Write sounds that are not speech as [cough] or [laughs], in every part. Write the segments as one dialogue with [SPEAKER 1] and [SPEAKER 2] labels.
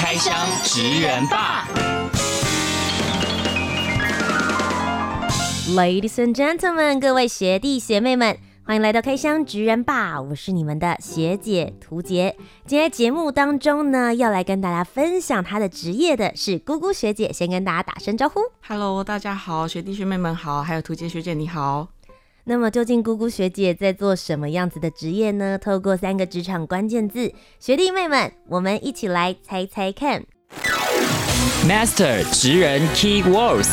[SPEAKER 1] 开箱职人吧
[SPEAKER 2] ，Ladies and gentlemen，各位学弟学妹们，欢迎来到开箱职人吧，我是你们的学姐涂洁。今天节目当中呢，要来跟大家分享她的职业的是姑姑学姐，先跟大家打声招呼。
[SPEAKER 3] Hello，大家好，学弟学妹们好，还有涂洁学姐你好。
[SPEAKER 2] 那么究竟姑姑学姐在做什么样子的职业呢？透过三个职场关键字，学弟妹们，我们一起来猜猜看。
[SPEAKER 1] Master 职人 Key Words。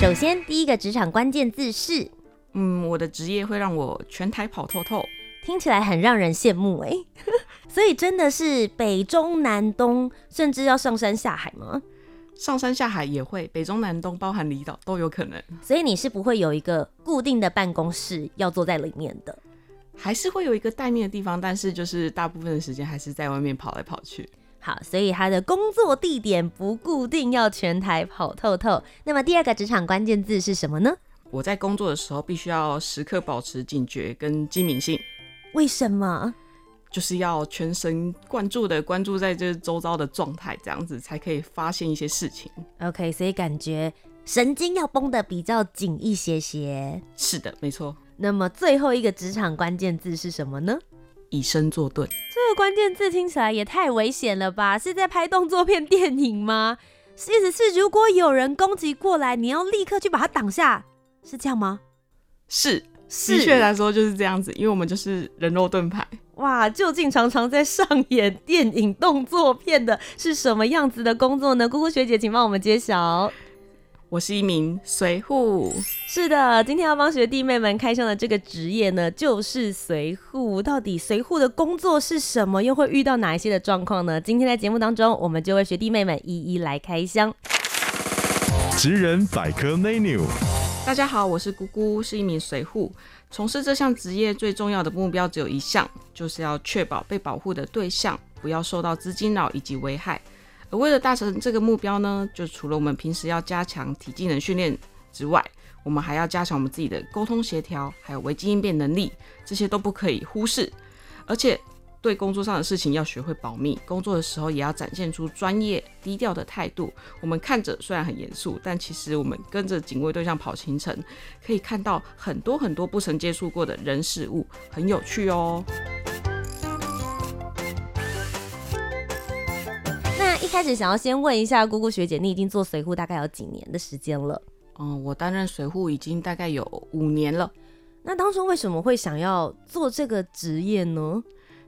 [SPEAKER 2] 首先，第一个职场关键字是，
[SPEAKER 3] 嗯，我的职业会让我全台跑透透，
[SPEAKER 2] 听起来很让人羡慕哎。[laughs] 所以真的是北中南东，甚至要上山下海吗？
[SPEAKER 3] 上山下海也会，北中南东包含离岛都有可能。
[SPEAKER 2] 所以你是不会有一个固定的办公室要坐在里面的，
[SPEAKER 3] 还是会有一个待命的地方，但是就是大部分的时间还是在外面跑来跑去。
[SPEAKER 2] 好，所以他的工作地点不固定，要全台跑透透。那么第二个职场关键字是什么呢？
[SPEAKER 3] 我在工作的时候必须要时刻保持警觉跟机敏性。
[SPEAKER 2] 为什么？
[SPEAKER 3] 就是要全神贯注的关注在这周遭的状态，这样子才可以发现一些事情。
[SPEAKER 2] OK，所以感觉神经要绷得比较紧一些些。
[SPEAKER 3] 是的，没错。
[SPEAKER 2] 那么最后一个职场关键字是什么呢？
[SPEAKER 3] 以身作盾。
[SPEAKER 2] 这个关键字听起来也太危险了吧？是在拍动作片 [laughs] 电影吗？意思是如果有人攻击过来，你要立刻去把他挡下，是这样吗？
[SPEAKER 3] 是，的确来说就是这样子，因为我们就是人肉盾牌。
[SPEAKER 2] 哇，究竟常常在上演电影动作片的是什么样子的工作呢？姑姑学姐，请帮我们揭晓。
[SPEAKER 3] 我是一名随护。
[SPEAKER 2] 是的，今天要帮学弟妹们开箱的这个职业呢，就是随护。到底随护的工作是什么？又会遇到哪一些的状况呢？今天在节目当中，我们就为学弟妹们一一来开箱。
[SPEAKER 4] 职人百科 menu。
[SPEAKER 3] 大家好，我是姑姑，是一名随扈。从事这项职业最重要的目标只有一项，就是要确保被保护的对象不要受到资金扰以及危害。而为了达成这个目标呢，就除了我们平时要加强体技能训练之外，我们还要加强我们自己的沟通协调，还有危机应变能力，这些都不可以忽视。而且，对工作上的事情要学会保密，工作的时候也要展现出专业低调的态度。我们看着虽然很严肃，但其实我们跟着警卫对象跑行程，可以看到很多很多不曾接触过的人事物，很有趣哦。
[SPEAKER 2] 那一开始想要先问一下姑姑学姐，你已经做随护大概有几年的时间了？
[SPEAKER 3] 嗯，我担任随护已经大概有五年了。
[SPEAKER 2] 那当初为什么会想要做这个职业呢？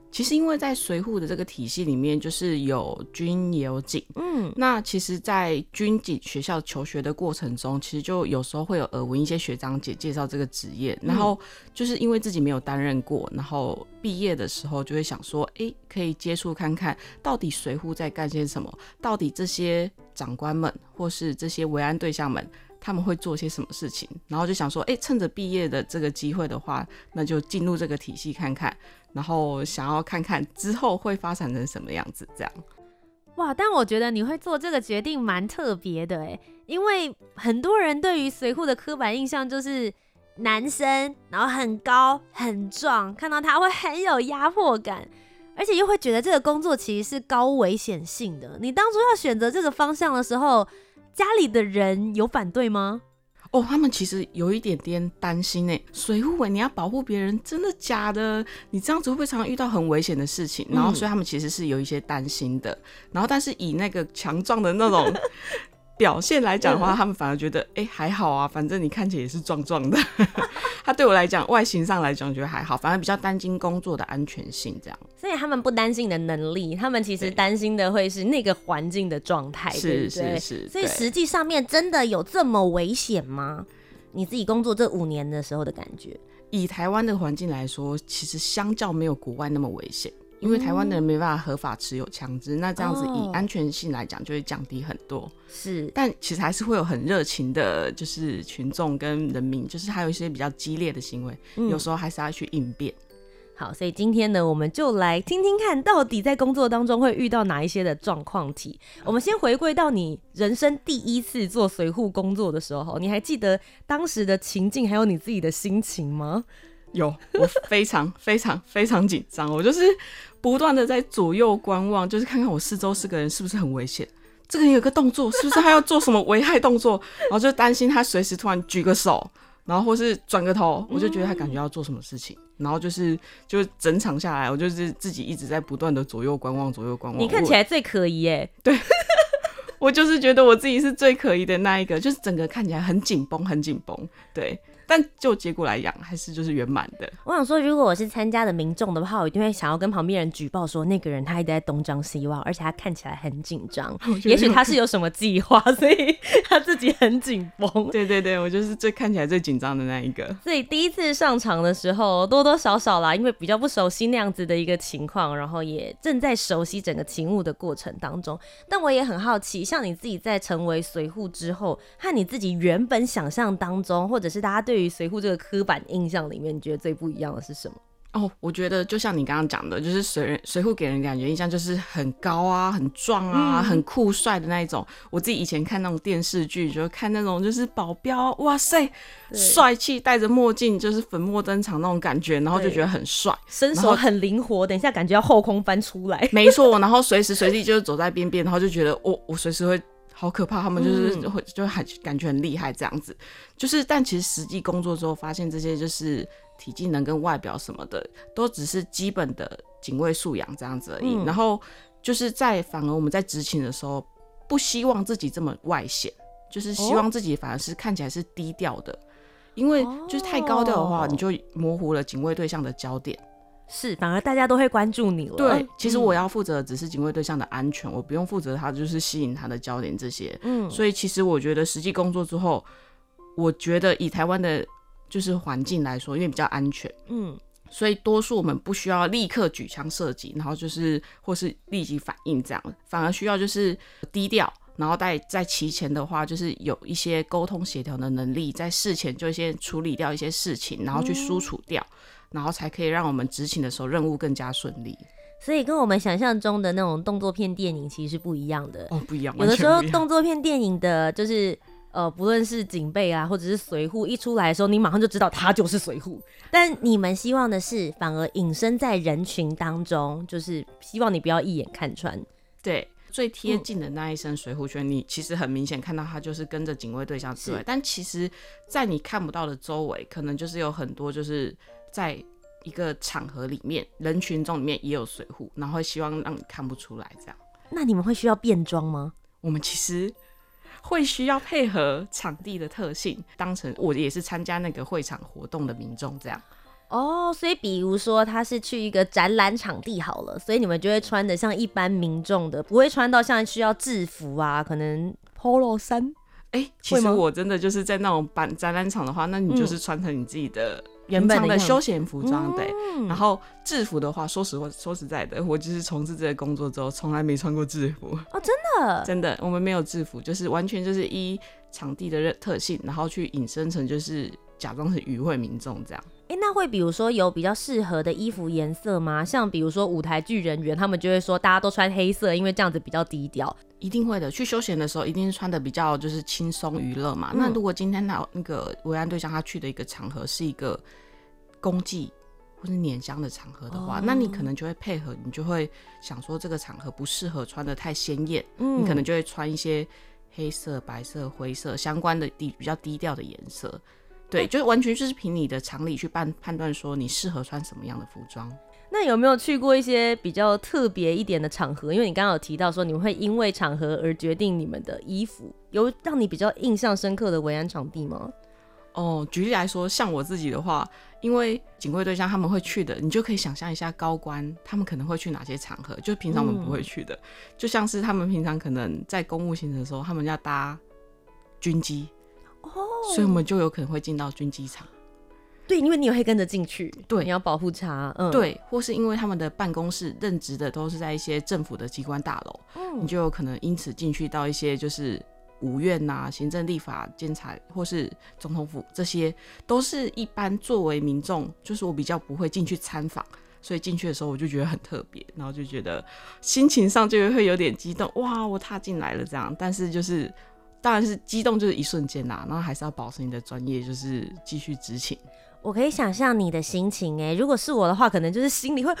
[SPEAKER 3] 其实，因为在随扈的这个体系里面，就是有军也有警。嗯，那其实，在军警学校求学的过程中，其实就有时候会有耳闻一些学长姐介绍这个职业，然后就是因为自己没有担任过，然后毕业的时候就会想说，哎，可以接触看看到底随扈在干些什么，到底这些长官们或是这些维安对象们。他们会做些什么事情，然后就想说，哎，趁着毕业的这个机会的话，那就进入这个体系看看，然后想要看看之后会发展成什么样子，这样。
[SPEAKER 2] 哇，但我觉得你会做这个决定蛮特别的哎，因为很多人对于随护的刻板印象就是男生，然后很高很壮，看到他会很有压迫感，而且又会觉得这个工作其实是高危险性的。你当初要选择这个方向的时候，家里的人有反对吗？
[SPEAKER 3] 哦，他们其实有一点点担心呢。水护卫，你要保护别人，真的假的？你这样子会不会常常遇到很危险的事情？然后，所以他们其实是有一些担心的。然后，但是以那个强壮的那种。表现来讲的话，他们反而觉得，哎、欸，还好啊，反正你看起来也是壮壮的。[laughs] 他对我来讲，外形上来讲，觉得还好，反而比较担心工作的安全性这样。
[SPEAKER 2] 所以他们不担心你的能力，他们其实担心的会是那个环境的状态，对不对？是是是。所以实际上面真的有这么危险吗？你自己工作这五年的时候的感觉？
[SPEAKER 3] 以台湾的环境来说，其实相较没有国外那么危险。因为台湾的人没办法合法持有枪支，那这样子以
[SPEAKER 2] 哦
[SPEAKER 3] 安全性来讲就会降低很多。
[SPEAKER 2] 是，
[SPEAKER 3] 但其实还是会有很热情的，就是群众跟人民，就是还有一些比较激烈的行为，
[SPEAKER 2] 嗯
[SPEAKER 3] 有时候还是要去应变。
[SPEAKER 2] 好，所以今天呢，我们就来听听看，到底在工作当中会遇到哪一些的状况题。我们先回归到你人生第一次做随护工作的时候，你还记得当时的情境，还有你自己的心情吗？
[SPEAKER 3] 有，我非常非常非常紧张，我就是不断的在左右观望，就是看看我四周四个人是不是很危险。这个人有个动作，是不是他要做什么危害动作？然后就担心他随时突然举个手，然后或是转个头，我就觉得他感觉要做什么事情。然后就是就整场下来，我就是自己一直在不断的左右观望，左右观望。
[SPEAKER 2] 你看起来最可疑耶，
[SPEAKER 3] 对，[laughs] 我就是觉得我自己是最可疑的那一个，就是整个看起来很紧绷，很紧绷。对。但就结果来讲，还是就是圆满的。
[SPEAKER 2] 我想说，如果我是参加的民众的话，我一定会想要跟旁边人举报说，那个人他一直在东张西望，而且他看起来很紧张。[laughs] 也许他是有什么计划，所以他自己很紧绷。
[SPEAKER 3] 对对对，我就是最看起来最紧张的那一个。
[SPEAKER 2] 所以第一次上场的时候，多多少少啦，因为比较不熟悉那样子的一个情况，然后也正在熟悉整个勤务的过程当中。但我也很好奇，像你自己在成为随护之后，和你自己原本想象当中，或者是大家对于随护这个刻板印象里面，你觉得最不一样的是什么？
[SPEAKER 3] 哦，我觉得就像你刚刚讲的，就是随人随护给人感觉印象就是很高啊、很壮啊、
[SPEAKER 2] 嗯、
[SPEAKER 3] 很酷帅的那一种。我自己以前看那种电视剧，就看那种就是保镖，哇塞，帅气，戴着墨镜，就是粉墨登场那种感觉，然后就觉得很帅，
[SPEAKER 2] 身手很灵活。等一下感觉要后空翻出来，
[SPEAKER 3] 没错。然后随时随地就是走在边边，然后就觉得我我随时会。好可怕，他们就是会、嗯、就很感觉很厉害这样子，就是但其实实际工作之后发现这些就是体技能跟外表什么的都只是基本的警卫素养这样子而已。嗯、然后就是在反而我们在执勤的时候，不希望自己这么外显，就是希望自己反而是看起来是低调的，因为就是太高调的话，你就模糊了警卫对象的焦点。
[SPEAKER 2] 是，反而大家都会关注你了。
[SPEAKER 3] 对，其实我要负责的只是警卫对象的安全，嗯、我不用负责他就是吸引他的焦点这些。嗯，所以其实我觉得实际工作之后，我觉得以台湾的就是环境来说，因为比较安全，嗯，所以多数我们不需要立刻举枪射击，然后就是或是立即反应这样，反而需要就是低调，然后在在其前的话，就是有一些沟通协调的能力，在事前就先处理掉一些事情，然后去输出掉。嗯然后才可以让我们执勤的时候任务更加顺利，
[SPEAKER 2] 所以跟我们想象中的那种动作片电影其实是不一样的
[SPEAKER 3] 哦，不一样。
[SPEAKER 2] 有的时候动作片电影的就是呃，不论是警备啊，或者是随护一出来的时候，你马上就知道他就是随护。但你们希望的是，反而隐身在人群当中，就是希望你不要一眼看穿。
[SPEAKER 3] 对，最贴近的那一身随护圈，你其实很明显看到他就是跟着警卫对象之外，但其实，在你看不到的周围，可能就是有很多就是。在一个场合里面，人群中里面也有水壶，然后希望让你看不出来这样。
[SPEAKER 2] 那你们会需要变装吗？
[SPEAKER 3] 我们其实会需要配合场地的特性，当成我也是参加那个会场活动的民众这样。
[SPEAKER 2] 哦，所以比如说他是去一个展览场地好了，所以你们就会穿的像一般民众的，不会穿到像需要制服啊，可能 Polo 衫。
[SPEAKER 3] 哎、欸，其实我真的就是在那种版展览场的话，那你就是穿成你自己的。原本的休闲服装，对，然后制服的话，说实话，说实在的，我就是从事这个工作之后，从来没穿过制服。
[SPEAKER 2] 哦，真的，
[SPEAKER 3] 真的，我们没有制服，就是完全就是依场地的特性，然后去引申成就是假装是与会民众这样。
[SPEAKER 2] 哎、欸，那会比如说有比较适合的衣服颜色吗？像比如说舞台剧人员，他们就会说大家都穿黑色，因为这样子比较低调。
[SPEAKER 3] 一定会的，去休闲的时候一定是穿的比较就是轻松娱乐嘛。嗯、那如果今天他那个维安对象他去的一个场合是一个公祭或是年香的场合的话，哦、那你可能就会配合，你就会想说这个场合不适合穿的太鲜艳，嗯、你可能就会穿一些黑色、白色、灰色相关的低比较低调的颜色。对，就是完全就是凭你的常理去判判断说你适合穿什么样的服装。
[SPEAKER 2] 那有没有去过一些比较特别一点的场合？因为你刚刚有提到说你们会因为场合而决定你们的衣服，有让你比较印象深刻的维安场地吗？
[SPEAKER 3] 哦，举例来说，像我自己的话，因为警卫对象他们会去的，你就可以想象一下高官他们可能会去哪些场合，就平常我们不会去的，嗯、就像是他们平常可能在公务行程的时候，他们要搭军机，哦，所以我们就有可能会进到军机场。
[SPEAKER 2] 对，因为你也会跟着进去，
[SPEAKER 3] 对，
[SPEAKER 2] 你要保护他，嗯，
[SPEAKER 3] 对，或是因为他们的办公室任职的都是在一些政府的机关大楼，
[SPEAKER 2] 嗯，
[SPEAKER 3] 你就有可能因此进去到一些就是五院呐、啊、行政、立法、监察或是总统府，这些都是一般作为民众，就是我比较不会进去参访。所以进去的时候我就觉得很特别，然后就觉得心情上就会有点激动，哇，我踏进来了这样。但是就是当然是激动就是一瞬间啦，然后还是要保持你的专业，就是继续执勤。
[SPEAKER 2] 我可以想象你的心情哎，如果是我的话，可能就是心里会呀，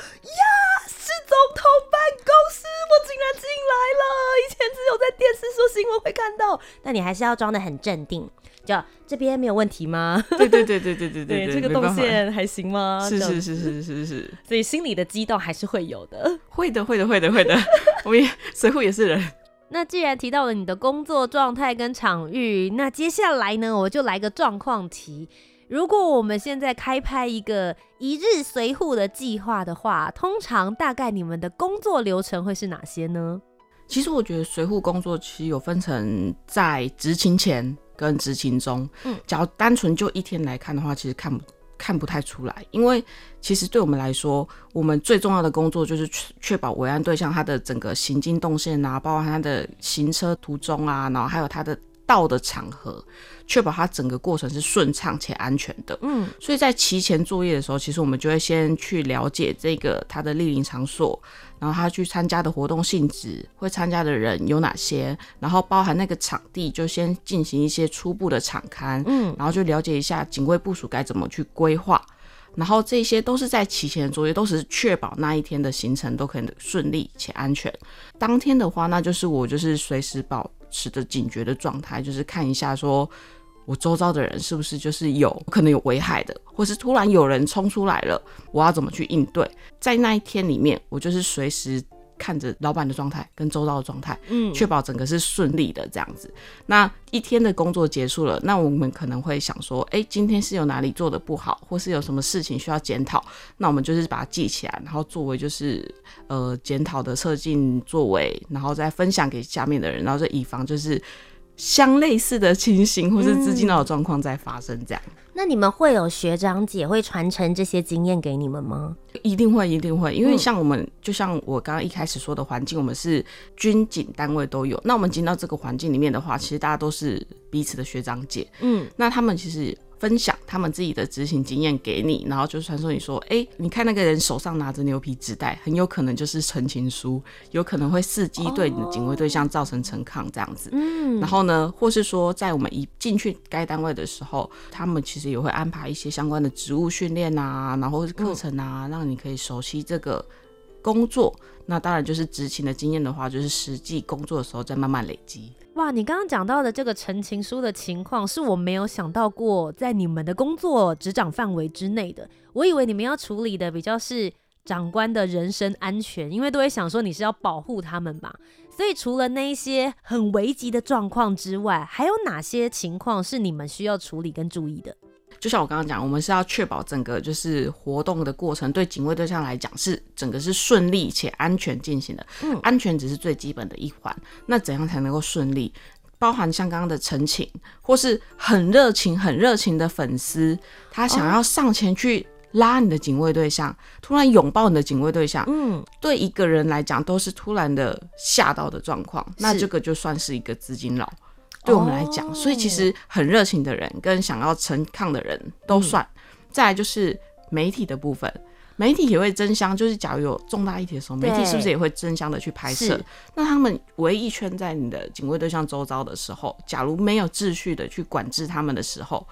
[SPEAKER 2] 是总统办公室，我竟然进来了，以前只有在电视说新闻会看到，但你还是要装的很镇定。就这边没有问题吗？
[SPEAKER 3] 对对对对对对对，
[SPEAKER 2] 对，这个动线还行吗？
[SPEAKER 3] 是是是是是是，
[SPEAKER 2] 所以心里的激动还是会有的。[laughs]
[SPEAKER 3] 会的会的会的会的，我们随扈也是人。
[SPEAKER 2] 那既然提到了你的工作状态跟场域，那接下来呢，我就来个状况题。如果我们现在开拍一个一日随护的计划的话，通常大概你们的工作流程会是哪些呢？
[SPEAKER 3] 其实我觉得随护工作其实有分成在执勤前。跟执勤中，嗯，假如单纯就一天来看的话，其实看不看不太出来，因为其实对我们来说，我们最重要的工作就是确确保维安对象他的整个行进动线啊，包括他的行车途中啊，然后还有他的到的场合，确保它整个过程是顺畅且安全的。嗯，所以在提前作业的时候，其实我们就会先去了解这个他的莅临场所。然后他去参加的活动性质，会参加的人有哪些？然后包含那个场地，就先进行一些初步的场勘，嗯，然后就了解一下警卫部署该怎么去规划。然后这些都是在提前的作业，都是确保那一天的行程都可以顺利且安全。当天的话，那就是我就是随时保持着警觉的状态，就是看一下说。我周遭的人是不是就是有可能有危害的，或是突然有人冲出来了，我要怎么去应对？在那一天里面，我就是随时看着老板的状态跟周遭的状态，嗯，确保整个是顺利的这样子。那一天的工作结束了，那我们可能会想说，哎，今天是有哪里做的不好，或是有什么事情需要检讨？那我们就是把它记起来，然后作为就是呃检讨的测进作为，然后再分享给下面的人，然后就以防就是。相类似的情形，或是资金的状况在发生，这样、嗯。
[SPEAKER 2] 那你们会有学长姐会传承这些经验给你们吗？
[SPEAKER 3] 一定会，一定会。因为像我们，嗯、就像我刚刚一开始说的环境，我们是军警单位都有。那我们进到这个环境里面的话，其实大家都是彼此的学长姐。嗯，那他们其实。分享他们自己的执行经验给你，然后就传授你说，哎、欸，你看那个人手上拿着牛皮纸袋，很有可能就是陈情书，有可能会伺机对你的警卫对象造成陈抗这样子。嗯，然后呢，或是说在我们一进去该单位的时候，他们其实也会安排一些相关的职务训练啊，然后是课程啊，让你可以熟悉这个工作。那当然就是执勤的经验的话，就是实际工作的时候再慢慢累积。
[SPEAKER 2] 哇，你刚刚讲到的这个陈情书的情况，是我没有想到过在你们的工作执掌范围之内的。我以为你们要处理的比较是长官的人身安全，因为都会想说你是要保护他们吧。所以除了那一些很危急的状况之外，还有哪些情况是你们需要处理跟注意的？
[SPEAKER 3] 就像我刚刚讲，我们是要确保整个就是活动的过程，对警卫对象来讲是整个是顺利且安全进行的。嗯，安全只是最基本的一环。那怎样才能够顺利？包含像刚刚的陈情，或是很热情、很热情的粉丝，他想要上前去拉你的警卫对象，哦、突然拥抱你的警卫对象。嗯，对一个人来讲都是突然的吓到的状况，那这个就算是一个资金扰。对我们来讲，所以其实很热情的人跟想要陈抗的人都算。嗯、再来就是媒体的部分，媒体也会争相，就是假如有重大议题的时候，媒体是不是也会争相的去拍摄？那他们围一圈在你的警卫对象周遭的时候，假如没有秩序的去管制他们的时候，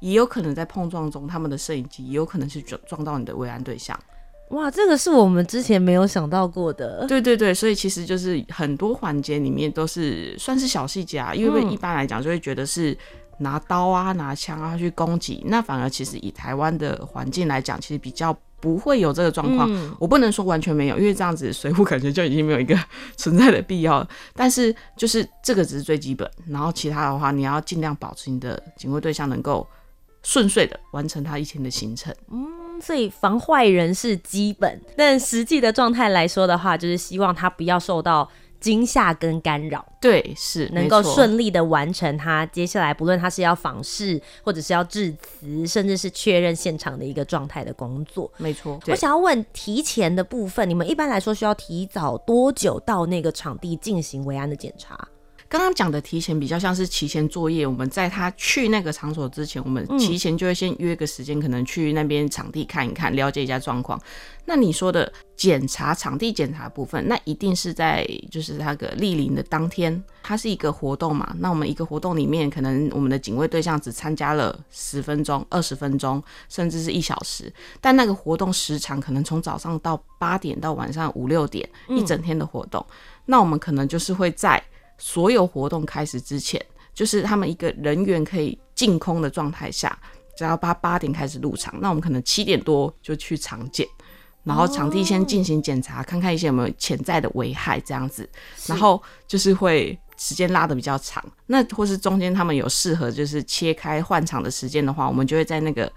[SPEAKER 3] 也有可能在碰撞中，他们的摄影机也有可能是撞撞到你的慰安对象。
[SPEAKER 2] 哇，这个是我们之前没有想到过的。
[SPEAKER 3] 对对对，所以其实就是很多环节里面都是算是小细节啊，因为一般来讲就会觉得是拿刀啊、拿枪啊去攻击，那反而其实以台湾的环境来讲，其实比较不会有这个状况。嗯、我不能说完全没有，因为这样子水浒 [laughs] 感觉就已经没有一个 [laughs] 存在的必要。但是就是这个只是最基本，然后其他的话，你要尽量保持你的警卫对象能够顺遂的完成他一天的行程。嗯。
[SPEAKER 2] 所以防坏人是基本，但实际的状态来说的话，就是希望他不要受到惊吓跟干扰，
[SPEAKER 3] 对，是
[SPEAKER 2] 能够顺利的完成他接下来不论他是要访视，或者是要致辞，甚至是确认现场的一个状态的工作，
[SPEAKER 3] 没错。
[SPEAKER 2] 我想要问提前的部分，你们一般来说需要提早多久到那个场地进行维安的检查？
[SPEAKER 3] 刚刚讲的提前比较像是提前作业，我们在他去那个场所之前，我们提前就会先约个时间，可能去那边场地看一看，了解一下状况。那你说的检查场地检查部分，那一定是在就是那个莅临的当天，它是一个活动嘛。那我们一个活动里面，可能我们的警卫对象只参加了十分钟、二十分钟，甚至是一小时，但那个活动时长可能从早上到八点到晚上五六点，一整天的活动。嗯、那我们可能就是会在。所有活动开始之前，就是他们一个人员可以净空的状态下，只要八八点开始入场，那我们可能七点多就去场检，然后场地先进行检查，看看一些有没有潜在的危害这样子，然后就是会时间拉的比较长。那或是中间他们有适合就是切开换场的时间的话，我们就会在那个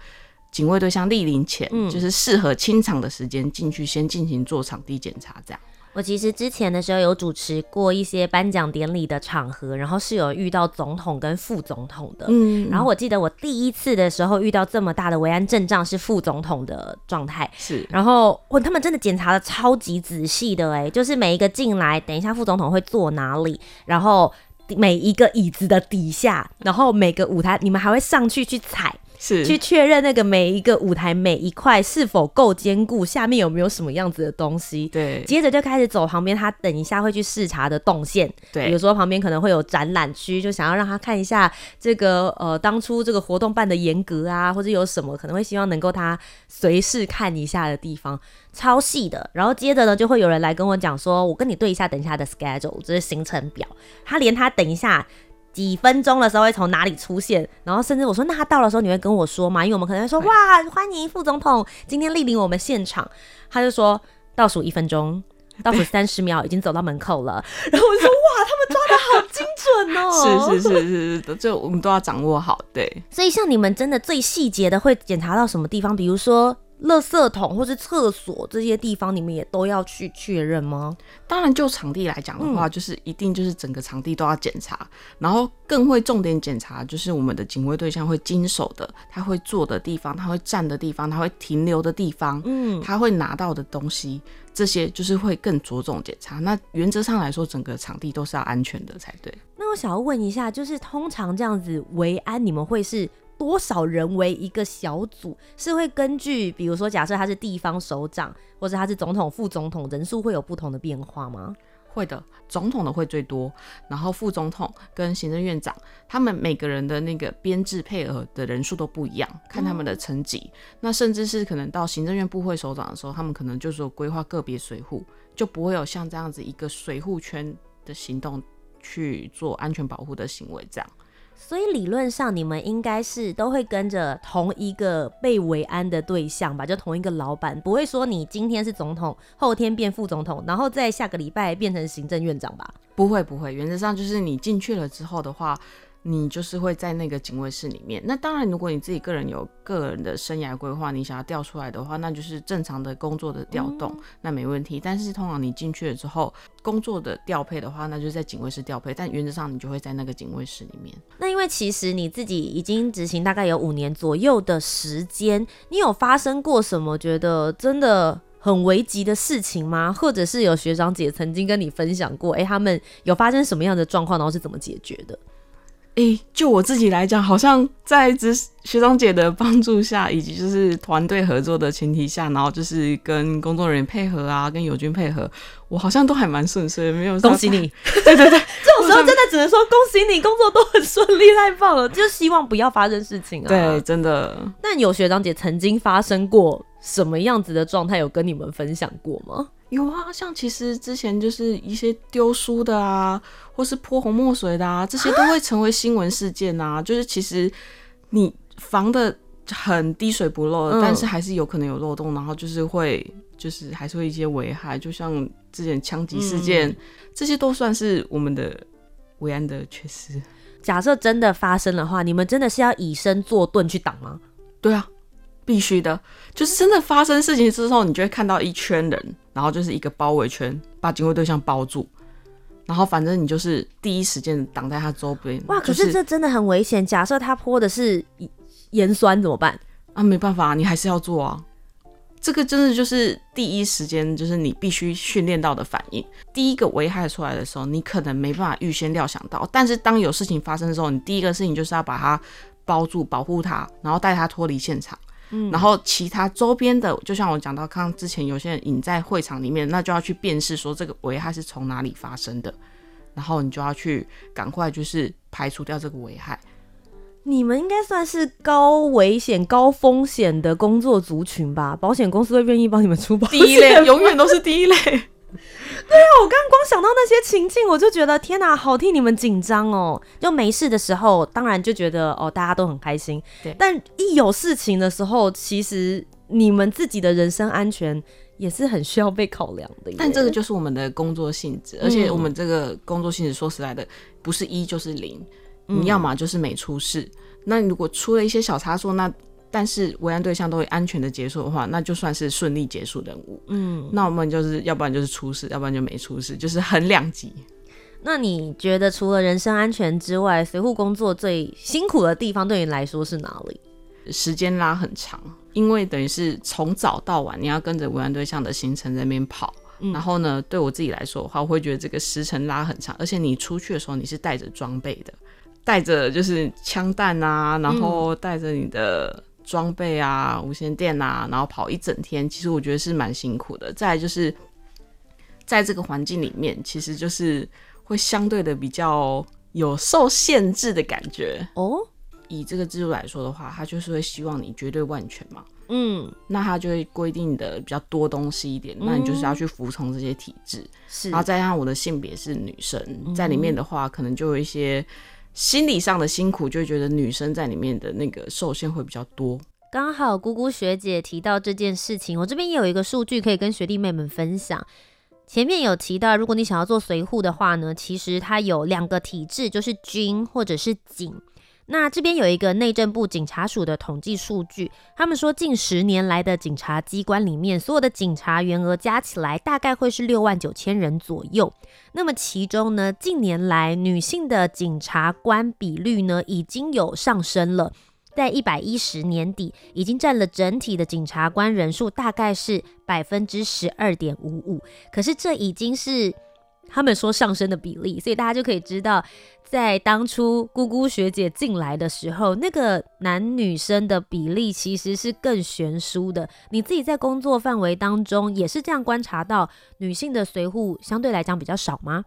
[SPEAKER 3] 警卫对象莅临前，就是适合清场的时间进去先进行做场地检查这样。
[SPEAKER 2] 我其实之前的时候有主持过一些颁奖典礼的场合，然后是有遇到总统跟副总统的。嗯，然后我记得我第一次的时候遇到这么大的维安阵仗是副总统的状态，
[SPEAKER 3] 是。
[SPEAKER 2] 然后哇，他们真的检查的超级仔细的，哎，就是每一个进来，等一下副总统会坐哪里，然后每一个椅子的底下，然后每个舞台，你们还会上去去踩。
[SPEAKER 3] 是
[SPEAKER 2] 去确认那个每一个舞台每一块是否够坚固，下面有没有什么样子的东西。
[SPEAKER 3] 对，
[SPEAKER 2] 接着就开始走旁边，他等一下会去视察的动线。
[SPEAKER 3] 对，
[SPEAKER 2] 比如说旁边可能会有展览区，就想要让他看一下这个呃当初这个活动办的严格啊，或者有什么可能会希望能够他随时看一下的地方，超细的。然后接着呢，就会有人来跟我讲说，我跟你对一下等一下的 schedule，就是行程表。他连他等一下。几分钟的时候会从哪里出现？然后甚至我说，那他到的时候你会跟我说吗？因为我们可能会说，哇，欢迎副总统今天莅临我们现场。他就说倒数一分钟，倒数三十秒，已经走到门口了。然后我就说，哇，他们抓的好精准哦！[laughs]
[SPEAKER 3] 是是是是是，就我们都要掌握好。对，
[SPEAKER 2] 所以像你们真的最细节的会检查到什么地方？比如说。垃圾桶或是厕所这些地方，你们也都要去确认吗？
[SPEAKER 3] 当然，就场地来讲的话，嗯，就是一定就是整个场地都要检查，然后更会重点检查，就是我们的警卫对象会经手的，他会坐的地方，他会站的地方，他会停留的地方，嗯，他会拿到的东西，这些就是会更着重检查。那原则上来说，整个场地都是要安全的才对。
[SPEAKER 2] 那我想要问一下，就是通常这样子维安，你们会是？多少人为一个小组？是会根据，比如说，假设他是地方首长，或者他是总统、副总统，人数会有不同的变化吗？
[SPEAKER 3] 会的，总统的会最多，然后副总统跟行政院长，他们每个人的那个编制配额的人数都不一样，看他们的层级。那甚至是可能到行政院部会首长的时候，他们可能就是说规划个别水户，就不会有像这样子一个水户圈的行动去做安全保护的行为这样。
[SPEAKER 2] 所以理论上，你们应该是都会跟着同一个被维安的对象吧？就同一个老板，不会说你今天是总统，后天变副总统，然后再下个礼拜变成行政院长吧？
[SPEAKER 3] 不会，不会。原则上就是你进去了之后的话。你就是会在那个警卫室里面。那当然，如果你自己个人有个人的生涯规划，你想要调出来的话，那就是正常的工作的调动，嗯，那没问题。但是通常你进去了之后，工作的调配的话，那就是在警卫室调配。但原则上你就会在那个警卫室里面。
[SPEAKER 2] 那因为其实你自己已经执行大概有五年左右的时间，你有发生过什么觉得真的很危急的事情吗？或者是有学长姐曾经跟你分享过，哎、欸，他们有发生什么样的状况，然后是怎么解决的？
[SPEAKER 3] 诶、欸，就我自己来讲，好像在这学长姐的帮助下，[laughs] 以及就是团队合作的前提下，然后就是跟工作人员配合啊，跟友军配合，我好像都还蛮顺遂，没有。
[SPEAKER 2] 恭喜你！[laughs]
[SPEAKER 3] 对对对，
[SPEAKER 2] 这种时候真的只能说恭喜你，工作都很顺利，太棒了！就希望不要发生事情啊。
[SPEAKER 3] 对，真的。
[SPEAKER 2] 那有学长姐曾经发生过什么样子的状态，有跟你们分享过吗？
[SPEAKER 3] 有啊，像其实之前就是一些丢书的啊，或是泼红墨水的啊，这些都会成为新闻事件啊。就是其实你防的很滴水不漏，但是还是有可能有漏洞，然后就是会就是还是会一些危害，就像之前枪击事件，这些都算是我们的维安的缺失。
[SPEAKER 2] 假设真的发生的话，你们真的是要以身作盾去挡吗？
[SPEAKER 3] 对啊。必须的，就是真的发生事情之后，你就会看到一圈人，然后就是一个包围圈，把警卫对象包住，然后反正你就是第一时间挡在他周边。
[SPEAKER 2] 哇，可是这真的很危险。假设他泼的是盐酸怎么办？
[SPEAKER 3] 啊，没办法，你还是要做啊。这个真的就是第一时间，就是你必须训练到的反应。第一个危害出来的时候，你可能没办法预先料想到，但是当有事情发生的时候，你第一个事情就是要把它包住、保护它，然后带它脱离现场。嗯，然后其他周边的，就像我讲到，刚刚之前有些人隐在会场里面，那就要去辨识说这个危害是从哪里发生的，然后你就要去赶快就是排除掉这个危害。
[SPEAKER 2] 你们应该算是高危险、高风险的工作族群吧？保险公司会愿意帮你们出保险？
[SPEAKER 3] 第一类，永远都是第一类。[laughs]
[SPEAKER 2] 对啊，我刚刚光想到那些情境，我就觉得天哪，好替你们紧张哦。就没事的时候，当然就觉得哦，大家都很开心。对，但一有事情的时候，其实你们自己的人身安全也是很需要被考量的。
[SPEAKER 3] 但这个就是我们的工作性质，而且我们这个工作性质，说实在的，不是一就是零。你要么就是没出事，嗯，那如果出了一些小差错，那但是维安对象都会安全的结束的话，那就算是顺利结束任务。嗯，那我们就是要不然就是出事，要不然就没出事，就是很两极。
[SPEAKER 2] 那你觉得除了人身安全之外，随护工作最辛苦的地方对你来说是哪里？
[SPEAKER 3] 时间拉很长，因为等于是从早到晚你要跟着维安对象的行程在那边跑，嗯，然后呢，对我自己来说的话，我会觉得这个时程拉很长，而且你出去的时候你是带着装备的。带着就是枪弹啊，然后带着你的装备啊、无线电啊，然后跑一整天，其实我觉得是蛮辛苦的。再来就是在这个环境里面，其实就是会相对的比较有受限制的感觉哦。以这个制度来说的话，他就是会希望你绝对万全嘛。嗯，那他就会规定的比较多东西一点，那你就是要去服从这些体制。是，然后再加上我的性别是女生，在里面的话，可能就有一些。心理上的辛苦，就会觉得女生在里面的那个受限会比较多。
[SPEAKER 2] 刚好姑姑学姐提到这件事情，我这边也有一个数据可以跟学弟妹们分享。前面有提到，如果你想要做随护的话呢，其实它有两个体质，就是军或者是警。那这边有一个内政部警察署的统计数据，他们说近十年来的警察机关里面，所有的警察员额加起来大概会是六万九千人左右。那么其中呢，近年来女性的警察官比率呢已经有上升了，在一百一十年底已经占了整体的警察官人数大概是百分之十二点五五。可是这已经是他们说上升的比例，所以大家就可以知道，在当初姑姑学姐进来的时候，那个男女生的比例其实是更悬殊的。你自己在工作范围当中也是这样观察到，女性的随护相对来讲比较少吗？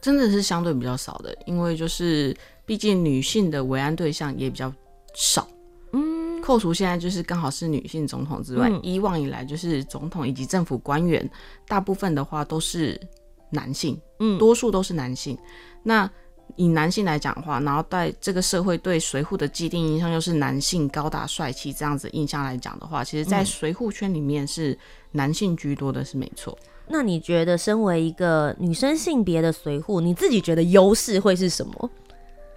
[SPEAKER 3] 真的是相对比较少的，因为就是毕竟女性的维安对象也比较少。嗯，扣除现在就是刚好是女性总统之外，嗯，以往以来就是总统以及政府官员，大部分的话都是。男性，嗯，多数都是男性。那以男性来讲的话，然后在这个社会对随护的既定印象又是男性高大帅气这样子印象来讲的话，其实，在随护圈里面是男性居多的，是没错。
[SPEAKER 2] 那你觉得，身为一个女生性别的随护，你自己觉得优势会是什么？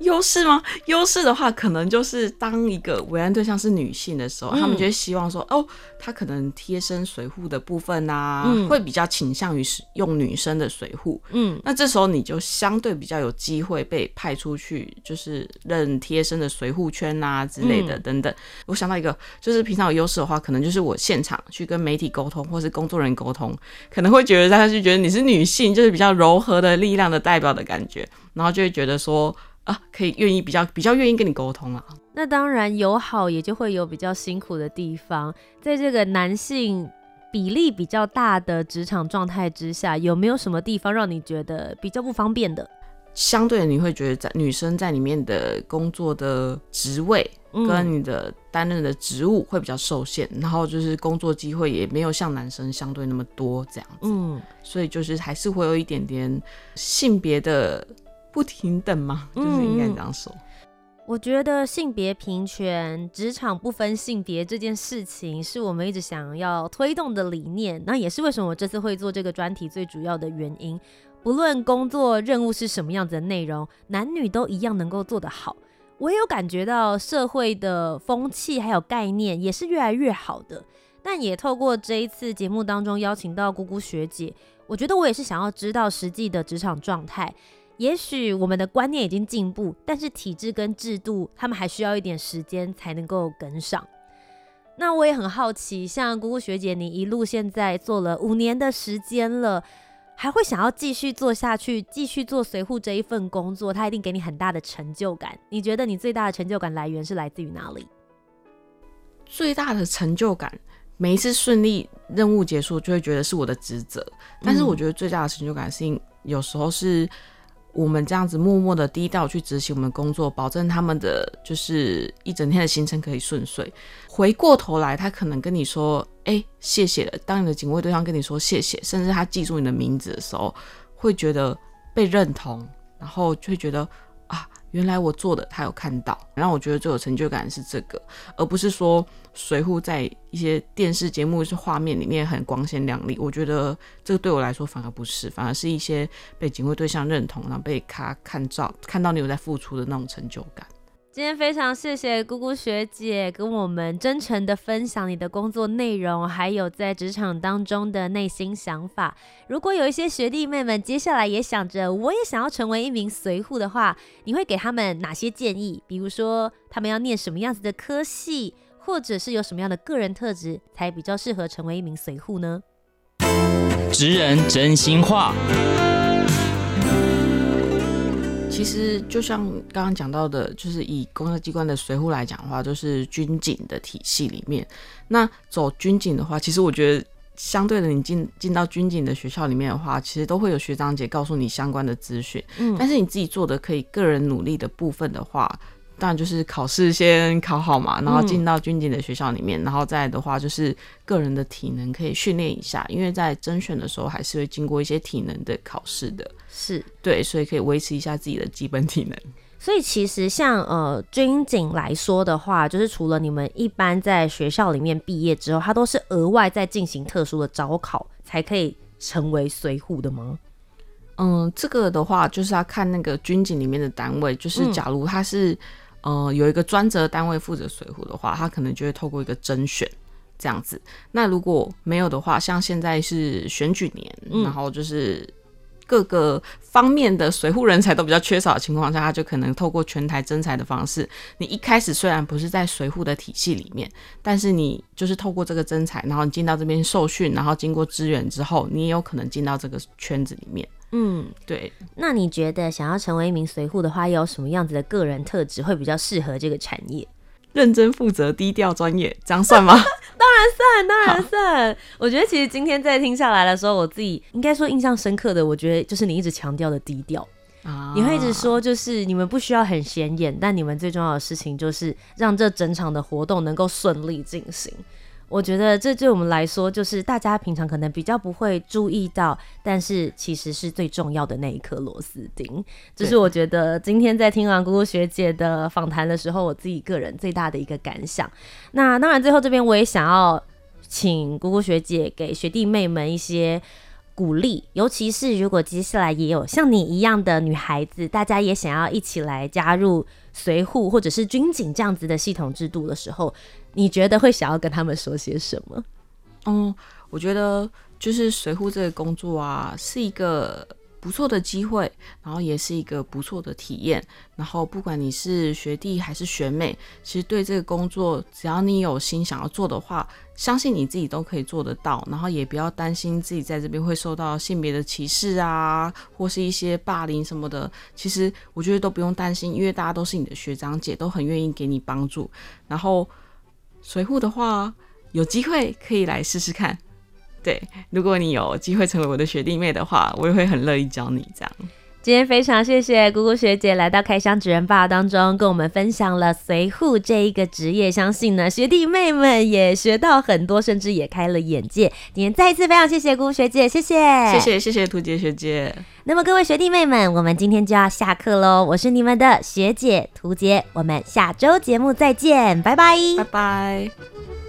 [SPEAKER 3] 优势吗？优势的话，可能就是当一个危案对象是女性的时候，嗯、他们就会希望说，哦，她可能贴身随护的部分啊，嗯、会比较倾向于使用女生的随护。嗯，那这时候你就相对比较有机会被派出去，就是认贴身的随护圈啊之类的等等。嗯、我想到一个，就是平常有优势的话，可能就是我现场去跟媒体沟通，或是工作人员沟通，可能会觉得大家就觉得你是女性，就是比较柔和的力量的代表的感觉，然后就会觉得说。啊，可以愿意比较比较愿意跟你沟通啊。
[SPEAKER 2] 那当然有好，也就会有比较辛苦的地方。在这个男性比例比较大的职场状态之下，有没有什么地方让你觉得比较不方便的？
[SPEAKER 3] 相对的，你会觉得在女生在里面的工作的职位跟你的担任的职务会比较受限，嗯、然后就是工作机会也没有像男生相对那么多这样子。嗯，所以就是还是会有一点点性别的。不平等吗？就是应该这样说。嗯，
[SPEAKER 2] 我觉得性别平权、职场不分性别这件事情，是我们一直想要推动的理念。那也是为什么我这次会做这个专题最主要的原因。不论工作任务是什么样子的内容，男女都一样能够做得好。我也有感觉到社会的风气还有概念也是越来越好的。但也透过这一次节目当中邀请到姑姑学姐，我觉得我也是想要知道实际的职场状态。也许我们的观念已经进步，但是体制跟制度，他们还需要一点时间才能够跟上。那我也很好奇，像姑姑学姐，你一路现在做了五年的时间了，还会想要继续做下去，继续做随护这一份工作，它一定给你很大的成就感。你觉得你最大的成就感来源是来自于哪里？
[SPEAKER 3] 最大的成就感，每一次顺利任务结束，就会觉得是我的职责。但是我觉得最大的成就感是，有时候是。我们这样子默默的低调去执行我们的工作，保证他们的就是一整天的行程可以顺遂。回过头来，他可能跟你说：“哎、谢谢了。”当你的警卫对象跟你说谢谢，甚至他记住你的名字的时候，会觉得被认同，然后就会觉得。原来我做的，他有看到，然后我觉得最有成就感是这个，而不是说随扈在一些电视节目是画面里面很光鲜亮丽。我觉得这个对我来说反而不是，反而是一些被警卫对象认同，然后被他看照看到你有在付出的那种成就感。
[SPEAKER 2] 今天非常谢谢姑姑学姐跟我们真诚的分享你的工作内容，还有在职场当中的内心想法。如果有一些学弟妹们接下来也想着我也想要成为一名随护的话，你会给他们哪些建议？比如说他们要念什么样子的科系，或者是有什么样的个人特质才比较适合成为一名随护呢？
[SPEAKER 1] 职人真心话。
[SPEAKER 3] 其实就像刚刚讲到的，就是以公安机关的随扈来讲的话，就是军警的体系里面。那走军警的话，其实我觉得相对的，你进进到军警的学校里面的话，其实都会有学长姐告诉你相关的资讯。嗯，但是你自己做的可以个人努力的部分的话。当然就是考试先考好嘛，然后进到军警的学校里面，嗯、然后再的话就是个人的体能可以训练一下，因为在甄选的时候还是会经过一些体能的考试的，
[SPEAKER 2] 是
[SPEAKER 3] 对，所以可以维持一下自己的基本体能。
[SPEAKER 2] 所以其实像呃军警来说的话，就是除了你们一般在学校里面毕业之后，他都是额外在进行特殊的招考才可以成为随护的吗？
[SPEAKER 3] 嗯，这个的话就是要看那个军警里面的单位，就是假如他是。呃，有一个专责单位负责随扈的话，他可能就会透过一个甄选这样子。那如果没有的话，像现在是选举年，嗯、然后就是各个方面的随扈人才都比较缺少的情况下，他就可能透过全台征才的方式。你一开始虽然不是在随扈的体系里面，但是你就是透过这个征才，然后你进到这边受训，然后经过支援之后，你也有可能进到这个圈子里面。嗯，对。
[SPEAKER 2] 那你觉得想要成为一名随护的话，有什么样子的个人特质会比较适合这个产业？
[SPEAKER 3] 认真负责、低调专业，这样算吗？
[SPEAKER 2] 当然算，当然算。[laughs] 我觉得其实今天在听下来的时候，我自己应该说印象深刻的，我觉得就是你一直强调的低调。啊，你会一直说就是你们不需要很显眼，但你们最重要的事情就是让这整场的活动能够顺利进行。我觉得这对我们来说，就是大家平常可能比较不会注意到，但是其实是最重要的那一颗螺丝钉。这是我觉得今天在听完姑姑学姐的访谈的时候，我自己个人最大的一个感想。那当然，最后这边我也想要请姑姑学姐给学弟妹们一些鼓励，尤其是如果接下来也有像你一样的女孩子，大家也想要一起来加入随护或者是军警这样子的系统制度的时候。你觉得会想要跟他们说些什么？
[SPEAKER 3] 嗯，我觉得就是随护这个工作啊，是一个不错的机会，然后也是一个不错的体验。然后不管你是学弟还是学妹，其实对这个工作，只要你有心想要做的话，相信你自己都可以做得到。然后也不要担心自己在这边会受到性别的歧视啊，或是一些霸凌什么的。其实我觉得都不用担心，因为大家都是你的学长姐，都很愿意给你帮助。然后。随护的话，有机会可以来试试看。对，如果你有机会成为我的学弟妹的话，我也会很乐意教你这样。
[SPEAKER 2] 今天非常谢谢姑姑学姐来到开箱职人 BAR 当中，跟我们分享了随护这一个职业。相信呢，学弟妹们也学到很多，甚至也开了眼界。今天再一次非常谢谢姑姑学姐，谢谢，
[SPEAKER 3] 谢谢，谢谢图杰学姐。
[SPEAKER 2] 那么各位学弟妹们，我们今天就要下课喽。我是你们的学姐图杰，我们下周节目再见，拜拜，
[SPEAKER 3] 拜拜。